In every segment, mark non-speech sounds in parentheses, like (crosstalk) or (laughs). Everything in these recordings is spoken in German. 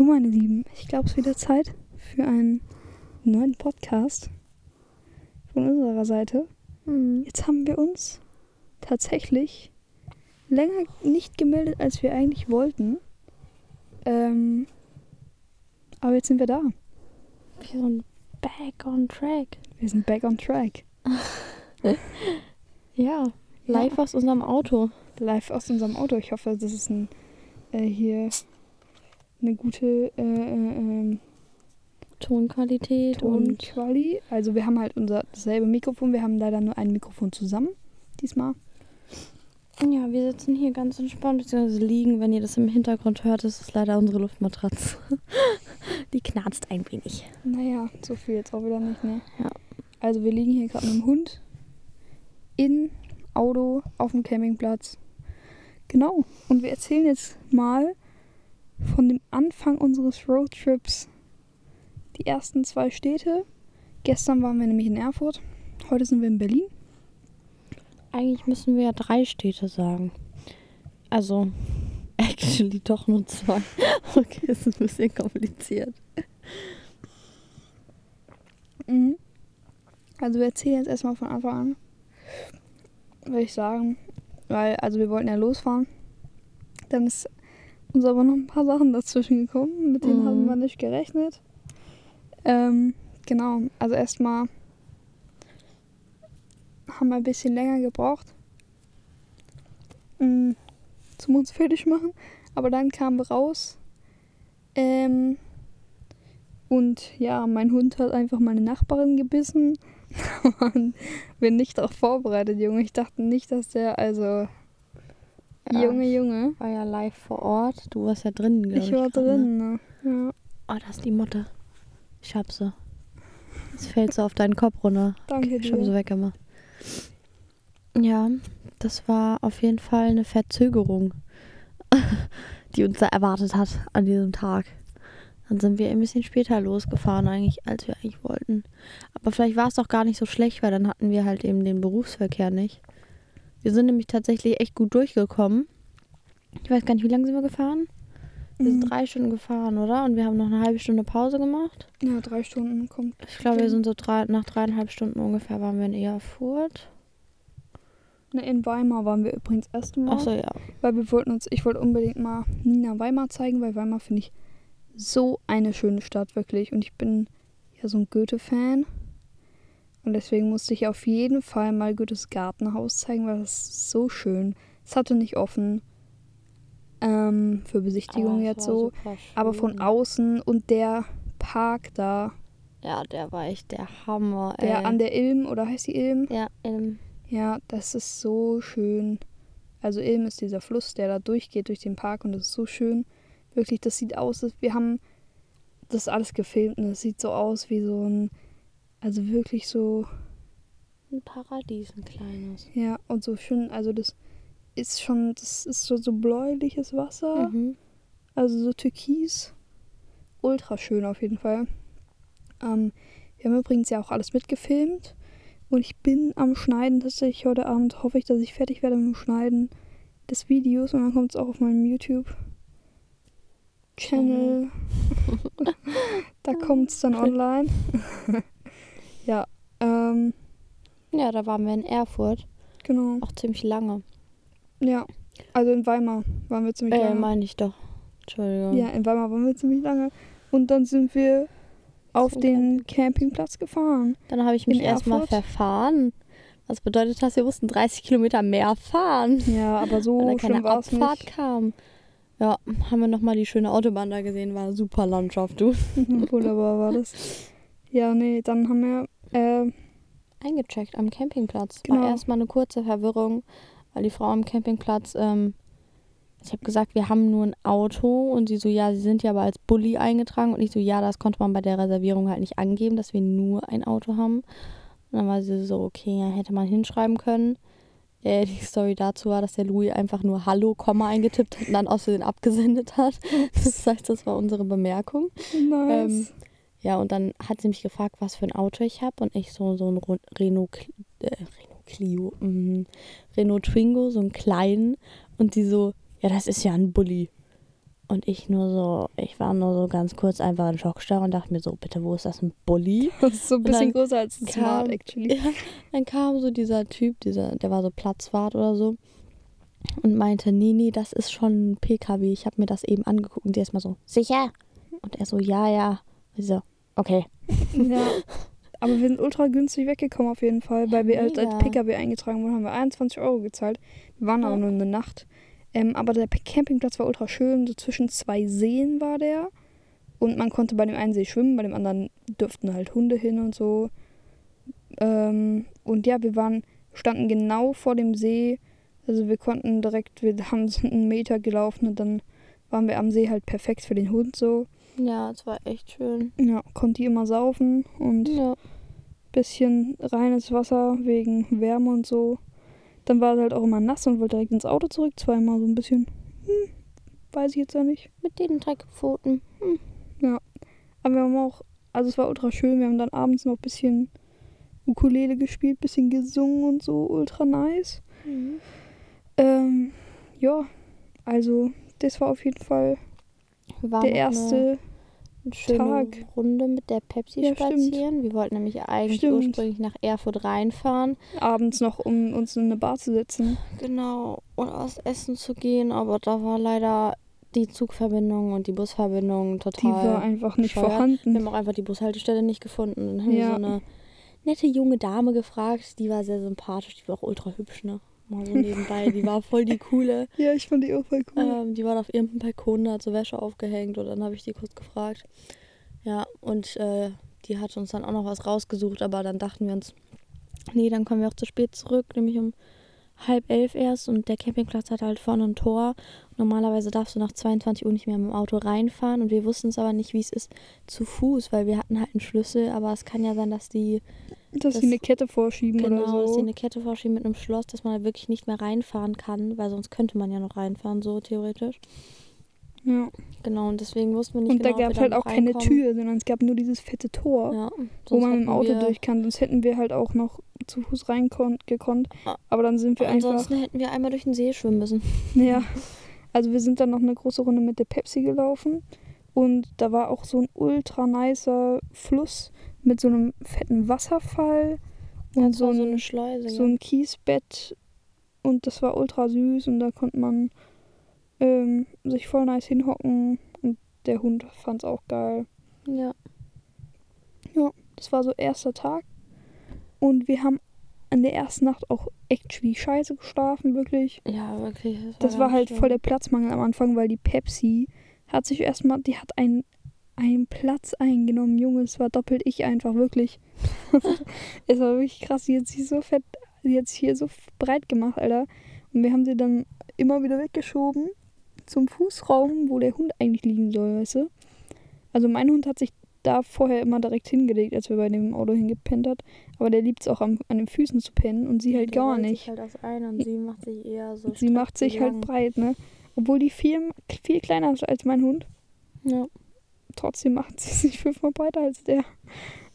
So, meine Lieben, ich glaube, es ist wieder Zeit für einen neuen Podcast von unserer Seite. Mhm. Jetzt haben wir uns tatsächlich länger nicht gemeldet, als wir eigentlich wollten. Ähm, aber jetzt sind wir da. Wir sind back on track. Wir sind back on track. (laughs) Ja, live aus unserem Auto. Live aus unserem Auto. Ich hoffe, das ist ein, äh, hier eine gute äh, äh, ähm, Tonqualität und Tonquali. Also wir haben halt unser dasselbe Mikrofon. Wir haben leider nur ein Mikrofon zusammen diesmal. ja, wir sitzen hier ganz entspannt beziehungsweise liegen. Wenn ihr das im Hintergrund hört, das ist leider unsere Luftmatratze. (laughs) Die knarzt ein wenig. Naja, so viel jetzt auch wieder nicht, ne? Ja. Also wir liegen hier gerade mit dem Hund in Auto auf dem Campingplatz. Genau. Und wir erzählen jetzt mal von dem Anfang unseres Roadtrips. Die ersten zwei Städte. Gestern waren wir nämlich in Erfurt. Heute sind wir in Berlin. Eigentlich müssen wir ja drei Städte sagen. Also, (laughs) actually doch nur zwei. (laughs) Okay, ist ein bisschen kompliziert. Mhm. Also wir erzählen jetzt erstmal von Anfang an. Würde ich sagen. Weil, also wir wollten ja losfahren. Dann ist uns aber noch ein paar Sachen dazwischen gekommen. Mit denen Mhm. haben wir nicht gerechnet. Ähm, genau. Also erstmal haben wir ein bisschen länger gebraucht. mm, Zum uns fertig machen. Aber dann kamen wir raus. Ähm, und ja, mein Hund hat einfach meine Nachbarin gebissen. (laughs) Und bin nicht darauf vorbereitet, Junge. Ich dachte nicht, dass der, also, Ja. Junge, Junge. War ja live vor Ort. Du warst ja drin, glaube ich. Ich war grad, ne? drin, ne? Ja, Oh, da ist die Motte. Ich hab sie. Es fällt so auf deinen Kopf runter. danke Ich habe sie dir. weggemacht. Ja, das war auf jeden Fall eine Verzögerung, (laughs) die uns da erwartet hat an diesem Tag. Dann sind wir ein bisschen später losgefahren eigentlich, als wir eigentlich wollten. Aber vielleicht war es doch gar nicht so schlecht, weil dann hatten wir halt eben den Berufsverkehr nicht. Wir sind nämlich tatsächlich echt gut durchgekommen. Ich weiß gar nicht, wie lange sind wir gefahren? Wir sind Mhm. drei Stunden gefahren, oder? Und wir haben noch eine halbe Stunde Pause gemacht. Ja, drei Stunden kommt. Ich glaube, wir sind so drei, nach dreieinhalb Stunden ungefähr waren wir in Erfurt. Ne, in Weimar waren wir übrigens erst mal. Achso, ja. Weil wir wollten uns, ich wollte unbedingt mal Nina Weimar zeigen, weil Weimar finde ich so eine schöne Stadt, wirklich. Und ich bin ja so ein Goethe-Fan. Und deswegen musste ich auf jeden Fall mal Goethes Gartenhaus zeigen, weil das ist so schön. Es hatte nicht offen ähm, für Besichtigung jetzt so. Aber von außen und der Park da, Ja, der war echt der Hammer, ey. der an der Ilm, oder heißt die Ilm? ja, ähm, Ja, das ist so schön. Also Ilm ist dieser Fluss, der da durchgeht durch den Park und das ist so schön. Wirklich, das sieht aus, wir haben das alles gefilmt und es sieht so aus wie so ein, also wirklich so, ein Paradies, ein kleines. ja, und so schön, also das ist schon, das ist so, so bläuliches Wasser, Mhm. also so türkis. Ultra schön auf jeden Fall. Ähm, wir haben übrigens ja auch alles mitgefilmt. Und ich bin am Schneiden tatsächlich heute Abend. Hoffe ich, dass ich fertig werde mit dem Schneiden des Videos. Und dann kommt es auch auf meinem YouTube-Channel. (laughs) da kommt es dann (laughs) online. (laughs) ja, ähm, Ja, da waren wir in Erfurt. genau. Auch ziemlich lange. Ja, also in Weimar waren wir ziemlich Äh, lange. meine ich doch. Entschuldigung. Ja, in Weimar waren wir ziemlich lange. Und dann sind wir auf Zum den Campingplatz gefahren. Dann habe ich mich erstmal verfahren. Was bedeutet das? Wir mussten 30 Kilometer mehr fahren. Ja, aber so (laughs) weil da schlimm keine es Abfahrt nicht. kam. Ja, haben wir nochmal die schöne Autobahn da gesehen. War super Landschaft, du. (laughs) Wunderbar war das. Ja, nee, dann haben wir, äh, eingecheckt am Campingplatz. Genau. War erstmal eine kurze Verwirrung, weil die Frau am Campingplatz, ähm, ich habe gesagt, wir haben nur ein Auto und sie so, ja, sie sind ja aber als Bulli eingetragen und ich so, ja, das konnte man bei der Reservierung halt nicht angeben, dass wir nur ein Auto haben. Und dann war sie so, okay, ja, hätte man hinschreiben können. Äh, die Story dazu war, dass der Louis einfach nur Hallo, Komma eingetippt hat und dann aus Versehen abgesendet hat. (laughs) Das heißt, das war unsere Bemerkung. nice. Ähm, Ja, und dann hat sie mich gefragt, was für ein Auto ich habe. Und ich so, so ein Renault, äh, Renault Clio, mhm. Renault Twingo, so einen kleinen. Und die so, ja, das ist ja ein Bulli. Und ich nur so, ich war nur so ganz kurz einfach in Schockstarre und dachte mir so, bitte, wo ist das ein Bulli? (laughs) Das ist so ein bisschen größer als ein Smart, kam- actually. (laughs) Ja, dann kam so dieser Typ, dieser, der war so Platzwart oder so und meinte, nee, nee, das ist schon ein PKW. Ich habe mir das eben angeguckt und der ist mal so, sicher? Und er so, ja, ja. Und ich so, okay. Ja. Aber wir sind ultra günstig weggekommen auf jeden Fall, weil wir als, als mega. PKW eingetragen wurden, haben wir 21 Euro gezahlt. Wir waren aber Ja. nur eine Nacht. Ähm, aber der Campingplatz war ultra schön. So zwischen zwei Seen war der. Und man konnte bei dem einen See schwimmen, bei dem anderen dürften halt Hunde hin und so. Ähm, und ja, wir waren, standen genau vor dem See. Also wir konnten direkt, wir haben so einen Meter gelaufen und dann waren wir am See halt perfekt für den Hund so. Ja, es war echt schön. Ja, konnte die immer saufen und Ja. bisschen reines Wasser wegen Wärme und so. Dann war es halt auch immer nass und wollte direkt ins Auto zurück. Zweimal so ein bisschen, hm, weiß ich jetzt ja nicht. Mit den Dreckpfoten. Aber wir haben auch, also es war ultra schön. Wir haben dann abends noch ein bisschen Ukulele gespielt, bisschen gesungen und so, ultra nice. Ähm, ja, also das war auf jeden Fall Wir waren der erste. eine schöne Tag. Runde mit der Pepsi Ja, stimmt. spazieren. Wir wollten nämlich eigentlich Stimmt. ursprünglich nach Erfurt reinfahren. Abends noch, um uns in eine Bar zu setzen. Genau, und was essen zu gehen, aber da war leider die Zugverbindung und die Busverbindung Die war total. einfach nicht bescheuert. Wir vorhanden. haben auch einfach die Bushaltestelle nicht gefunden. Dann haben wir Ja. so eine nette junge Dame gefragt, die war sehr sympathisch, die war auch ultra hübsch, ne? Mal so nebenbei, die war voll die coole. (laughs) Ja, ich fand die auch voll cool. Ähm, die war auf ihrem Balkon, da hat so Wäsche aufgehängt und dann habe ich die kurz gefragt. Ja, und äh, die hat uns dann auch noch was rausgesucht, aber dann dachten wir uns, nee, dann kommen wir auch zu spät zurück, nämlich um halb elf erst und der Campingplatz hat halt vorne ein Tor. Normalerweise darfst du nach 22 Uhr nicht mehr mit dem Auto reinfahren und wir wussten es aber nicht, wie es ist zu Fuß, weil wir hatten halt einen Schlüssel, aber es kann ja sein, dass die dass das- sie eine Kette vorschieben genau, oder dass so. die eine Kette vorschieben mit einem Schloss, dass man halt wirklich nicht mehr reinfahren kann, weil sonst könnte man ja noch reinfahren, so theoretisch. ja. Genau, und deswegen wussten wir nicht Und genau, da gab es halt da auch noch keine reinkommen. Tür, sondern es gab nur dieses fette Tor, Ja, wo man hätten Auto durch kann. Sonst hätten wir halt auch noch zu Fuß rein gekonnt. Ah. Aber dann sind wir einfach. Ansonsten hätten wir einmal durch den See schwimmen müssen. (laughs) Ja. Also wir sind dann noch eine große Runde mit der Pepsi gelaufen. Und da war auch so ein ultra nicer Fluss mit so einem fetten Wasserfall und Das so so ein, eine Schleuse. so ein Kiesbett. Und das war ultra süß und da konnte man ähm, sich voll nice hinhocken. Und der Hund fand's auch geil. ja. Das war so erster Tag. Und wir haben in der ersten Nacht auch echt wie scheiße geschlafen, wirklich. ja, wirklich. Das war, Das war halt schlimm. voll der Platzmangel am Anfang, weil die Pepsi hat sich erstmal, die hat einen, einen Platz eingenommen, Junge, es war doppelt ich einfach, wirklich. (laughs) es war wirklich krass, die hat sich so fett, die hat sich hier so breit gemacht, Alter. Und wir haben sie dann immer wieder weggeschoben zum Fußraum, wo der Hund eigentlich liegen soll, weißt du? Also mein Hund hat sich da vorher immer direkt hingelegt, als wir bei dem Auto hingepennt hat. Aber der liebt es auch am, an den Füßen zu pennen und sie halt Der gar rollt sich nicht. Halt ein und sie macht sich eher so. Sie macht sich halt lang. breit, ne? Obwohl die viel, viel kleiner ist als mein Hund. Ja. Trotzdem macht sie sich fünfmal breiter als der.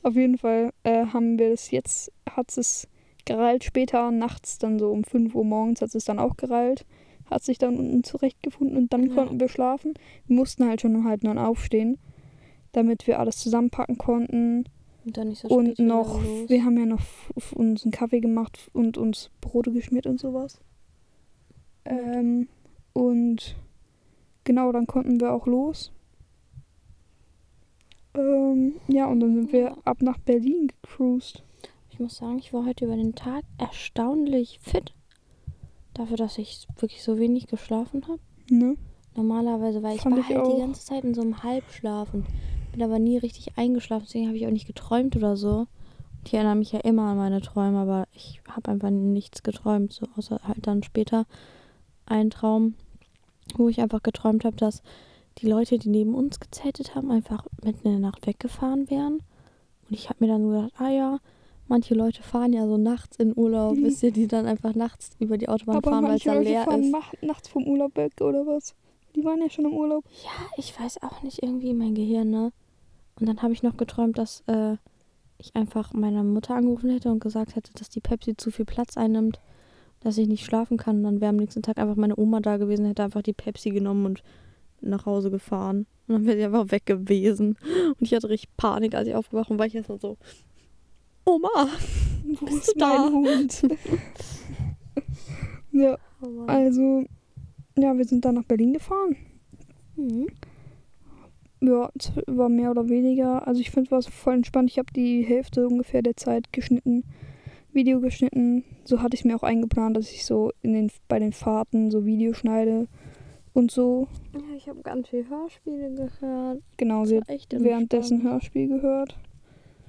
Auf jeden Fall äh, haben wir das jetzt, hat es gereilt später, nachts dann so um 5 Uhr morgens hat es dann auch gereilt. Hat sich dann unten zurechtgefunden und dann Ja. konnten wir schlafen. Wir mussten halt schon um halb neun aufstehen, damit wir alles zusammenpacken konnten. Und dann nicht so und noch, los. wir haben ja noch uns einen Kaffee gemacht und uns Brote geschmiert und sowas. Ähm, und genau, dann konnten wir auch los. Ähm, ja, und dann sind wir Ja. ab nach Berlin gecruised. Ich muss sagen, ich war heute über den Tag erstaunlich fit. Dafür, dass ich wirklich so wenig geschlafen habe. Ne? Normalerweise war ich, Fand war ich halt auch. die ganze Zeit in so einem Halbschlaf und bin aber nie richtig eingeschlafen. Deswegen habe ich auch nicht geträumt oder so. Ich erinnere mich ja immer an meine Träume, aber ich habe einfach nichts geträumt. So außer halt dann später ein Traum, wo ich einfach geträumt habe, dass die Leute, die neben uns gezeltet haben, einfach mitten in der Nacht weggefahren wären. Und ich habe mir dann gedacht, ah ja, manche Leute fahren ja so nachts in Urlaub, Mhm. wisst ihr, die dann einfach nachts über die Autobahn Aber fahren, weil es manche da Leute leer fahren ist. mach- nachts vom Urlaub weg oder was? Die waren ja schon im Urlaub. Ja, ich weiß auch nicht, irgendwie mein Gehirn, ne? Und dann habe ich noch geträumt, dass äh, ich einfach meiner Mutter angerufen hätte und gesagt hätte, dass die Pepsi zu viel Platz einnimmt, dass ich nicht schlafen kann. Und dann wäre am nächsten Tag einfach meine Oma da gewesen, hätte einfach die Pepsi genommen und nach Hause gefahren. Und dann wäre sie einfach weg gewesen. Und ich hatte richtig Panik, als ich aufgewacht bin, weil ich erst mal so, Oma, Wo Bist ist du da? mein Hund? (laughs) ja, oh also, ja, wir sind dann nach Berlin gefahren. Mhm. Ja, es war mehr oder weniger. Also ich finde es voll entspannt. Ich habe die Hälfte ungefähr der Zeit geschnitten, Video geschnitten. So hatte ich es mir auch eingeplant, dass ich so in den, bei den Fahrten so Video schneide und so. Ja, ich habe ganz viel Hörspiele gehört. Genau, sie hat währenddessen entspannt. Hörspiel gehört.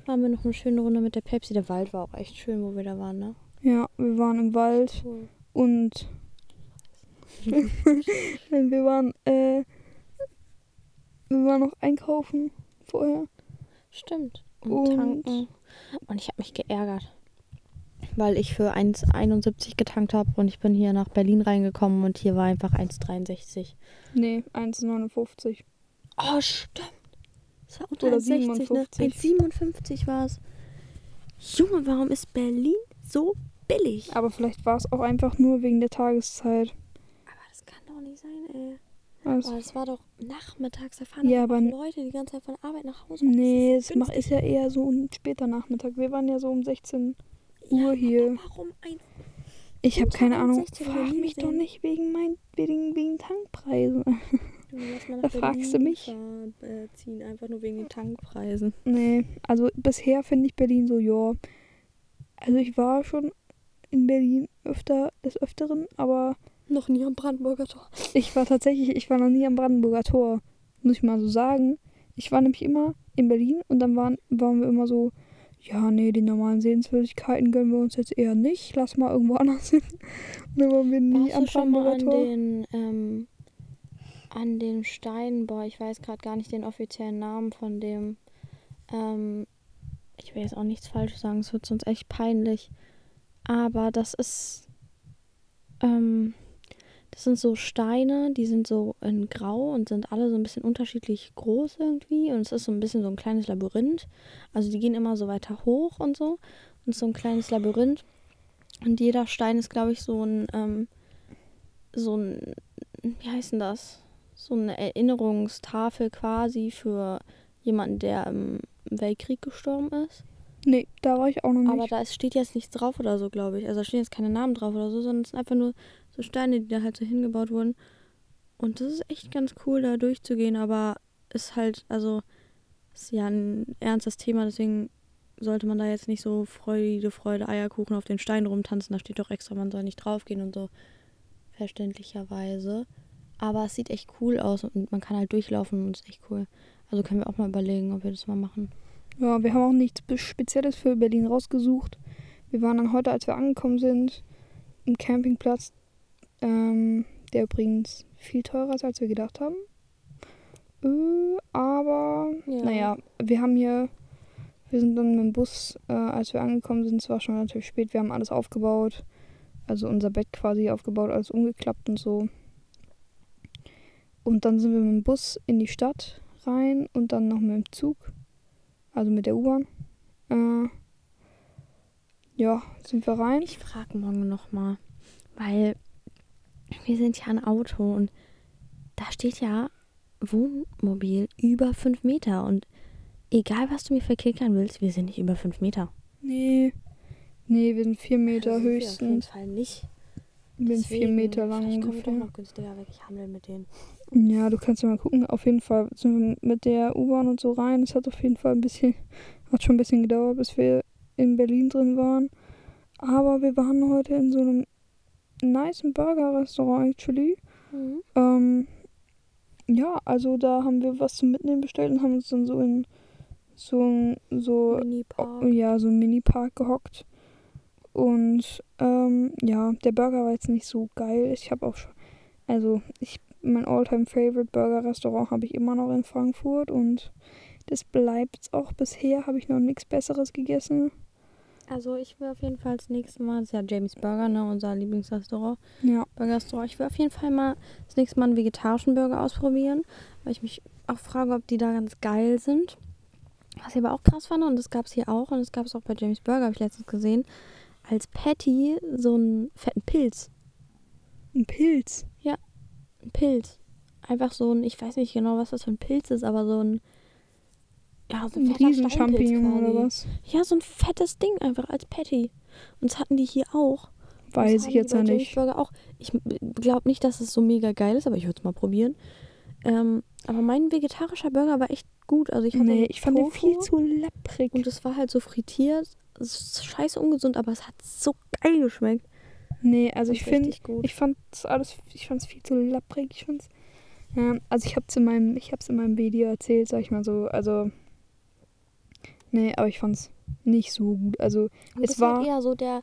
Waren wir noch eine schöne Runde mit der Pepsi. Der Wald war auch echt schön, wo wir da waren, ne? Ja, wir waren im Wald Cool. und (laughs) (laughs) wir waren, äh, wir waren noch einkaufen vorher. Stimmt. Und, Und- tanken. Und ich habe mich geärgert. Weil ich für 1,71 getankt habe und ich bin hier nach Berlin reingekommen und hier war einfach 1,63. Nee, 1,59. Oh, stimmt. Das war unter Oder 1,60, 57. Ne? 1,57 war es. Junge, warum ist Berlin so billig? Aber vielleicht war es auch einfach nur wegen der Tageszeit. Aber das kann doch nicht sein, ey. Also, Oh, das war doch nachmittags. Da fahren Ja, aber- Leute die ganze Zeit von Arbeit nach Hause. nee, es mach, ist ja eher so ein später Nachmittag. Wir waren ja so um 16 Ja, Uhr hier. aber Warum ein Ich habe keine Ahnung. 1,60 Frag mich doch nicht wegen, mein, wegen, wegen Tankpreisen. (laughs) Da fragst du mich. ziehen, einfach nur wegen den Tankpreisen. Nee, also bisher finde ich Berlin so, ja. Also ich war schon in Berlin öfter, des Öfteren, aber Noch nie am Brandenburger Tor. ich war tatsächlich, ich war noch nie am Brandenburger Tor. Muss ich mal so sagen. Ich war nämlich immer in Berlin und dann waren, waren wir immer so, ja, nee, die normalen Sehenswürdigkeiten gönnen wir uns jetzt eher nicht. Lass mal irgendwo (laughs) anders hin. Und dann waren wir nie Warst am du schon mal Brandenburger an Tor. den, ähm, an den Steinen, boah, ich weiß gerade gar nicht den offiziellen Namen von dem, ähm, ich will jetzt auch nichts Falsches sagen, es wird sonst echt peinlich, aber das ist, ähm, das sind so Steine, die sind so in grau und sind alle so ein bisschen unterschiedlich groß irgendwie und es ist so ein bisschen so ein kleines Labyrinth, also die gehen immer so weiter hoch und so und so ein kleines Labyrinth und jeder Stein ist, glaube ich, so ein, ähm, so ein, wie heißt denn das? So eine Erinnerungstafel quasi für jemanden, der im Weltkrieg gestorben ist. Nee, da war ich auch noch nicht. Aber da ist, steht jetzt nichts drauf oder so, glaube ich. Also da stehen jetzt keine Namen drauf oder so, sondern es sind einfach nur so Steine, die da halt so hingebaut wurden. Und das ist echt ganz cool, da durchzugehen, aber ist halt, also, ist ja ein ernstes Thema, deswegen sollte man da jetzt nicht so Freude, Freude, Eierkuchen auf den Stein rumtanzen. Da steht doch extra, man soll nicht draufgehen und so. Verständlicherweise. Aber es sieht echt cool aus und man kann halt durchlaufen und ist echt cool. Also können wir auch mal überlegen, ob wir das mal machen. Ja, wir haben auch nichts Spezielles für Berlin rausgesucht. Wir waren dann heute, als wir angekommen sind, im Campingplatz, ähm, der übrigens viel teurer ist, als wir gedacht haben. Äh, aber, Ja. naja, wir haben hier, wir sind dann mit dem Bus, äh, als wir angekommen sind, es war schon natürlich spät, wir haben alles aufgebaut. Also unser Bett quasi aufgebaut, alles umgeklappt und so. Und dann sind wir mit dem Bus in die Stadt rein und dann noch mit dem Zug, also mit der U-Bahn. Äh, ja, sind wir rein. Ich frage morgen nochmal, weil wir sind ja ein Auto und da steht ja Wohnmobil über 5 Meter und egal was du mir verklickern willst, wir sind nicht über 5 Meter. Nee. Nee, wir sind vier Meter Also sind wir höchstens. Auf jeden Fall nicht. Wir sind vier Meter lang wir doch ungefähr. noch günstiger weg. Ich handle mit denen. Ja, du kannst ja mal gucken. Auf jeden Fall sind wir mit der U-Bahn und so rein. Es hat auf jeden Fall ein bisschen, hat schon ein bisschen gedauert, bis wir in Berlin drin waren. Aber wir waren heute in so einem nice Burger-Restaurant actually. Mhm. Ähm, ja, also da haben wir was zum Mitnehmen bestellt und haben uns dann so in so ein so Mini-Park. oh, ja so ein Mini-Park gehockt. Und ähm, ja, der Burger war jetzt nicht so geil. Ich habe auch schon, also ich mein Alltime Favorite Burger Restaurant habe ich immer noch in Frankfurt und das bleibt auch bisher. Habe ich noch nichts Besseres gegessen. Also ich will auf jeden Fall das nächste Mal, das ist ja Jamie's Burger, ne, unser Lieblingsrestaurant, Ja, Burgerrestaurant. Ich will auf jeden Fall mal das nächste Mal einen vegetarischen Burger ausprobieren, weil ich mich auch frage, ob die da ganz geil sind. Was ich aber auch krass fand, und das gab es hier auch, und das gab es auch bei Jamie's Burger, habe ich letztens gesehen, als Patty so einen fetten Pilz. ein Pilz. Ein Pilz. einfach so ein, ich weiß nicht genau, was das für ein Pilz ist, aber so ein, ja, so ein Ein fetter Riesenchampignon Steinpilz oder was? Ja, so ein fettes Ding einfach als Patty. Und das hatten die hier auch. Weiß ich jetzt ja nicht. Auch. Ich glaube nicht, dass es so mega geil ist, aber ich würde es mal probieren. Ähm, aber mein vegetarischer Burger war echt gut. Also ich hatte Nee, ich fand den Tofu viel zu lapprig. und es war halt so frittiert. Es ist scheiße ungesund, aber es hat so geil geschmeckt. Nee, also ich finde, ich fand alles, ich fand's viel zu lapprig. Ich fand's, ja, also ich hab's in meinem, ich hab's in meinem Video erzählt, sag ich mal so, also, nee, aber ich fand's nicht so gut. Also Du es war, halt eher so der,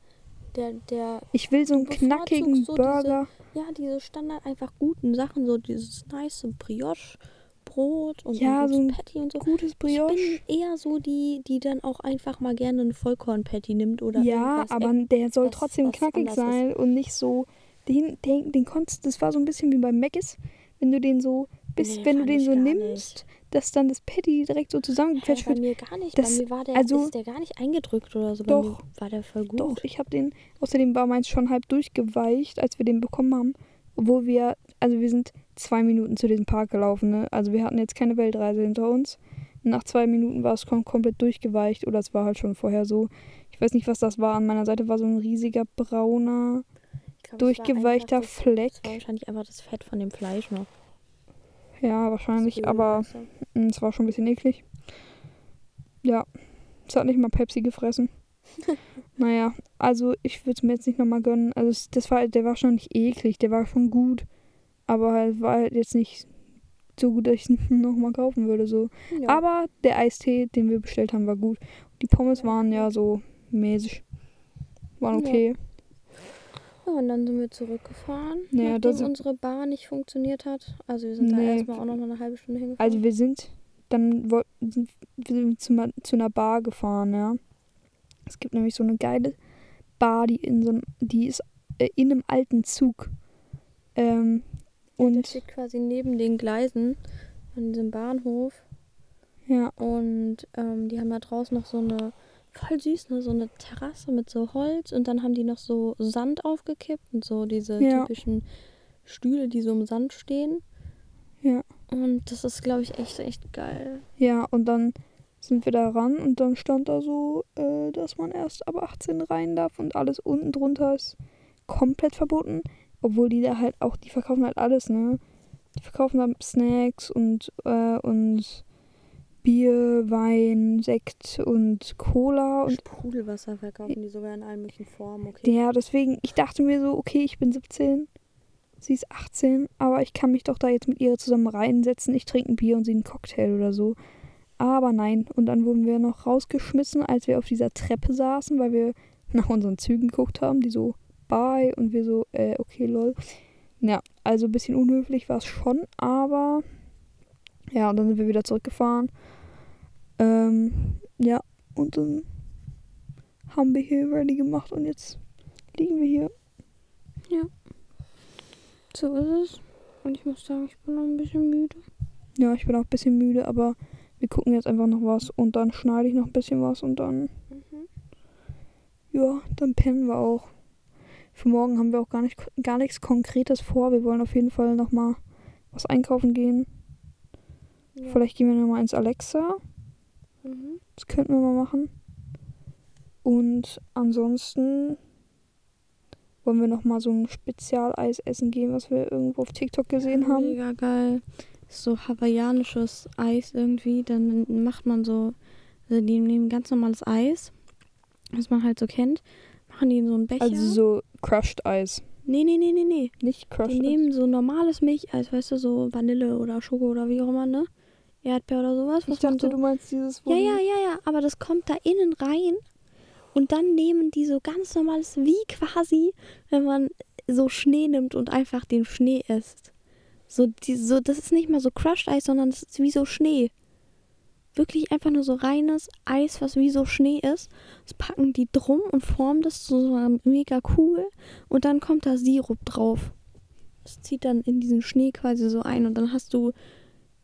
der, der, ich will so einen knackigen so diese- Burger. ja, diese Standard einfach guten Sachen, so dieses nice Brioche, Brot und Ja, so ein Patty und so. Gutes Brioche. Ich bin eher so die, die dann auch einfach mal gerne einen Vollkorn-Patty nimmt oder Ja, aber der soll was- trotzdem was knackig sein und nicht so. Den, den, den konntest, das war so ein bisschen wie beim Mc's, wenn du den so, bis, Nee, wenn du den so nimmst, dass dann das Patty direkt so zusammengequetscht bei wird. mir gar nicht. Das- bei mir war der, also- ist der gar nicht eingedrückt oder so. Doch. Bei mir war der voll gut. Doch, ich habe den, außerdem war meins schon halb durchgeweicht, als wir den bekommen haben. Obwohl wir, also wir sind zwei Minuten zu diesem Park gelaufen, ne? Also wir hatten jetzt keine Weltreise hinter uns. Nach zwei Minuten war es kom komplett durchgeweicht oder es war halt schon vorher so. Ich weiß nicht, was das war. An meiner Seite war so ein riesiger brauner, glaub, durchgeweichter das- Fleck. Es war wahrscheinlich einfach das Fett von dem Fleisch noch. Ja, wahrscheinlich, Öl, aber mm, es war schon ein bisschen eklig. Ja, es hat nicht mal Pepsi gefressen. (laughs) naja, also ich würde es mir jetzt nicht nochmal gönnen. Also das war, der war schon nicht eklig, der war schon gut. Aber halt war halt jetzt nicht so gut, dass ich es (laughs) nochmal kaufen würde. So. Ja. Aber der Eistee, den wir bestellt haben, war gut. Die Pommes waren ja so mäßig. Waren Ja. okay. Ja, und dann sind wir zurückgefahren, Naja, nachdem unsere Bahn nicht funktioniert hat. Also wir sind da Nee. erstmal auch noch eine halbe Stunde hingefahren. Also wir sind dann sind wir sind zu, zu einer Bar gefahren, ja. Es gibt nämlich so eine geile Bar, die in so einem, die ist äh, in einem alten Zug. Ähm, der und steht quasi neben den Gleisen an diesem Bahnhof. ja, Und ähm, die haben da draußen noch so eine, voll süß, ne? so eine Terrasse mit so Holz. Und dann haben die noch so Sand aufgekippt und so diese Ja. typischen Stühle, die so im Sand stehen. ja, Und das ist, glaube ich, echt, echt geil. ja, und dann sind wir da ran und dann stand da so, äh, dass man erst ab 18 rein darf und alles unten drunter ist komplett verboten. Obwohl die da halt auch, die verkaufen halt alles, ne? Die verkaufen dann Snacks und, äh, und Bier, Wein, Sekt und Cola und Sprudelwasser verkaufen die sogar in allen möglichen Formen, okay. ja, deswegen, ich dachte mir so, okay, ich bin 17, sie ist 18, aber ich kann mich doch da jetzt mit ihr zusammen reinsetzen. Ich trinke ein Bier und sie einen Cocktail oder so. Aber nein, und dann wurden wir noch rausgeschmissen, als wir auf dieser Treppe saßen, weil wir nach unseren Zügen geguckt haben, die so bye und wir so, äh, okay, lol. Ja, also ein bisschen unhöflich war es schon, aber ja, und dann sind wir wieder zurückgefahren. Ähm, ja, und dann haben wir hier ready gemacht und jetzt liegen wir hier. So ist es. Und ich muss sagen, ich bin noch ein bisschen müde. Ja, ich bin auch ein bisschen müde, aber wir gucken jetzt einfach noch was und dann schneide ich noch ein bisschen was und dann, Mhm. ja, dann pennen wir auch. Für morgen haben wir auch gar, nicht, gar nichts Konkretes vor. Wir wollen auf jeden Fall noch mal was einkaufen gehen. Ja. Vielleicht gehen wir noch mal ins Alexa. Mhm. Das könnten wir mal machen. Und ansonsten wollen wir noch mal so ein Spezialeis essen gehen, was wir irgendwo auf TikTok gesehen haben. Mega geil. So hawaiianisches Eis irgendwie. Dann macht man so, also die nehmen ganz normales Eis, was man halt so kennt, machen die in so einen Becher. Also so Crushed Eis. nee, nee, nee, nee, nee. Nicht Die Crushed Eis. nehmen so normales Milcheis, weißt du, so Vanille oder Schoko oder wie auch immer, ne? Erdbeer oder sowas. Ich dachte, so du meinst dieses, wo Ja, ja, ja, ja, aber das kommt da innen rein und dann nehmen die so ganz normales, wie quasi, wenn man so Schnee nimmt und einfach den Schnee isst. So, die, so das ist nicht mal so Crushed Eis, sondern das ist wie so Schnee. Wirklich einfach nur so reines Eis, was wie so Schnee ist. Das packen die drum und formen das zu so einer mega Kugel und dann kommt da Sirup drauf. Das zieht dann in diesen Schnee quasi so ein und dann hast du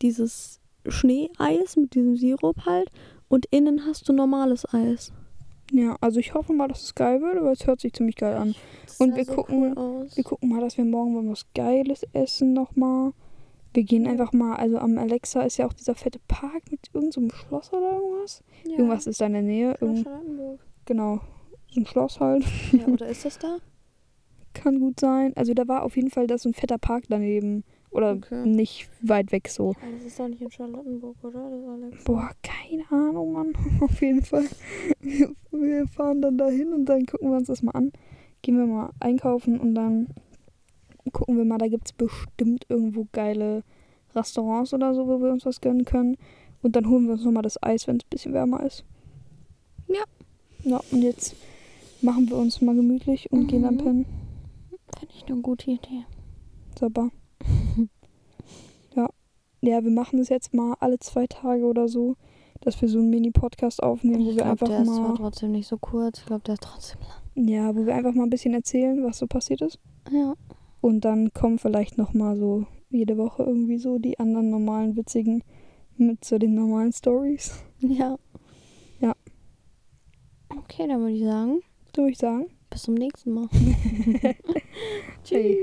dieses Schneeeis mit diesem Sirup halt und innen hast du normales Eis. Ja, also ich hoffe mal, dass es geil wird, aber es hört sich ziemlich geil an. Das Und wir so gucken- cool. Wir gucken mal, dass wir morgen mal was Geiles essen nochmal. Wir gehen einfach mal, also am Alexa ist ja auch dieser fette Park mit irgendeinem so Schloss oder irgendwas. Ja, Irgendwas ist da in der Nähe. Irgend, genau, so ein Schloss halt. Ja, oder ist das da? (laughs) Kann gut sein. Also da war auf jeden Fall da so ein fetter Park daneben. Oder Okay. nicht weit weg so. Ja, das ist doch nicht in Charlottenburg, oder? Das Alex. Boah, keine Ahnung, Mann. (laughs) Auf jeden Fall. (laughs) Wir, fahren dann dahin und dann gucken wir uns das mal an. Gehen wir mal einkaufen und dann gucken wir mal, da gibt es bestimmt irgendwo geile Restaurants oder so, wo wir uns was gönnen können. Und dann holen wir uns nochmal das Eis, wenn es ein bisschen wärmer ist. Ja. Ja, und jetzt machen wir uns mal gemütlich und gehen dann Mhm. pennen. Finde ich eine gute Idee. Super. (laughs) ja. Ja, wir machen das jetzt mal alle zwei Tage oder so, dass wir so einen Mini-Podcast aufnehmen, wo Ich wir glaube, einfach der ist zwar mal. trotzdem nicht so kurz. Ich glaube, der ist trotzdem lang. Ja, wo wir einfach mal ein bisschen erzählen, was so passiert ist. Ja. Und dann kommen vielleicht nochmal so jede Woche irgendwie so die anderen normalen, witzigen mit so den normalen Stories. Ja. Ja. Okay, dann würde ich sagen, würde ich sagen. bis zum nächsten Mal. (laughs) (laughs) Hey.